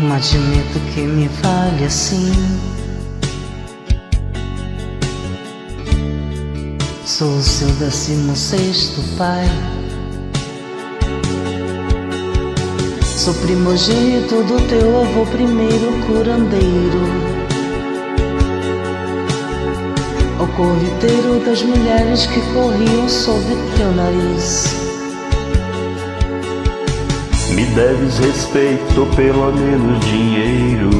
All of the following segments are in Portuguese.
Não admito que me fale assim. Sou o seu décimo sexto pai. Sou primogênito do teu avô primeiro curandeiro. O corriteiro das mulheres que corriam sob teu nariz. Me deves respeito, pelo menos dinheiro.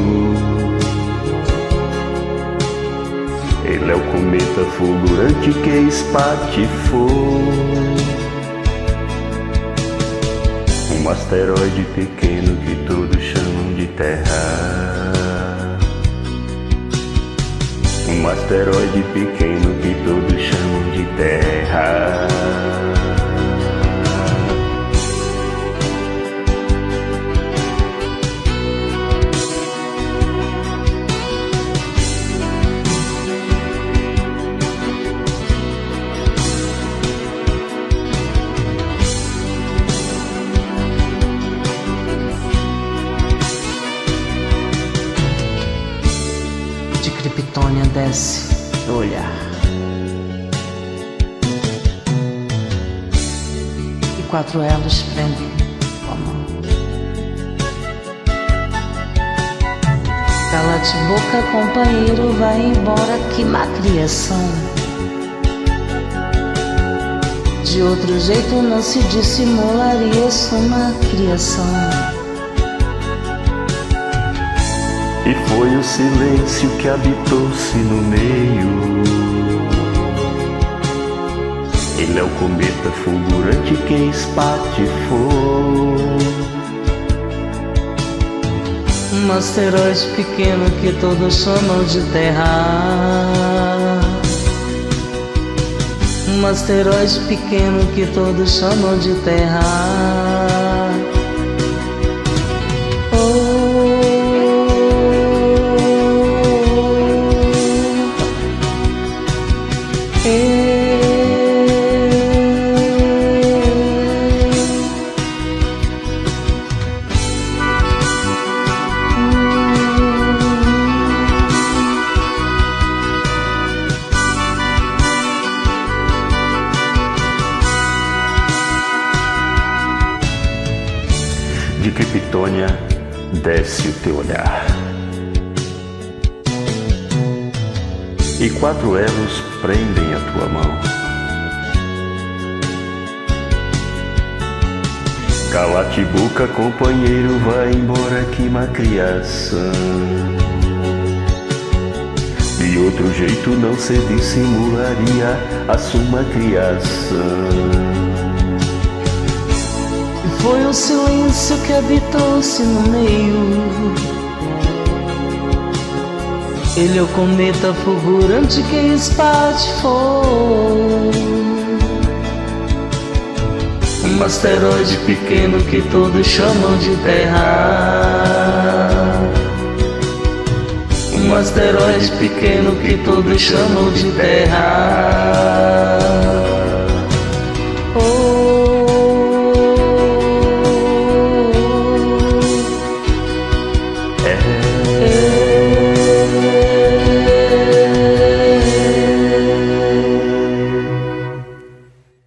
Ele é o cometa fulgurante que espatifou. Um asteroide pequeno que todos chamam de Terra. Um asteroide pequeno De Kryptônia desce o olhar. E quatro elos prendem tua mão. Cala-te boca, companheiro, vai embora, que má criação. De outro jeito não se dissimularia, sou uma criação. E foi o silêncio que habitou-se no meio. Ele é o cometa fulgurante que espatifou. Um asteroide pequeno que todos chamam de Terra. Um asteroide pequeno que todos chamam de Terra. De Kryptônia desce o teu olhar. E quatro elos prendem a tua mão. Cala-te boca, companheiro, vai embora que má criação. De outro jeito não se dissimularia a sua criação. Foi o silêncio que habitou-se no meio. Ele é o cometa fulgurante que espatifou. Um asteroide pequeno que todos chamam de Terra. Um asteroide pequeno que todos chamam de Terra.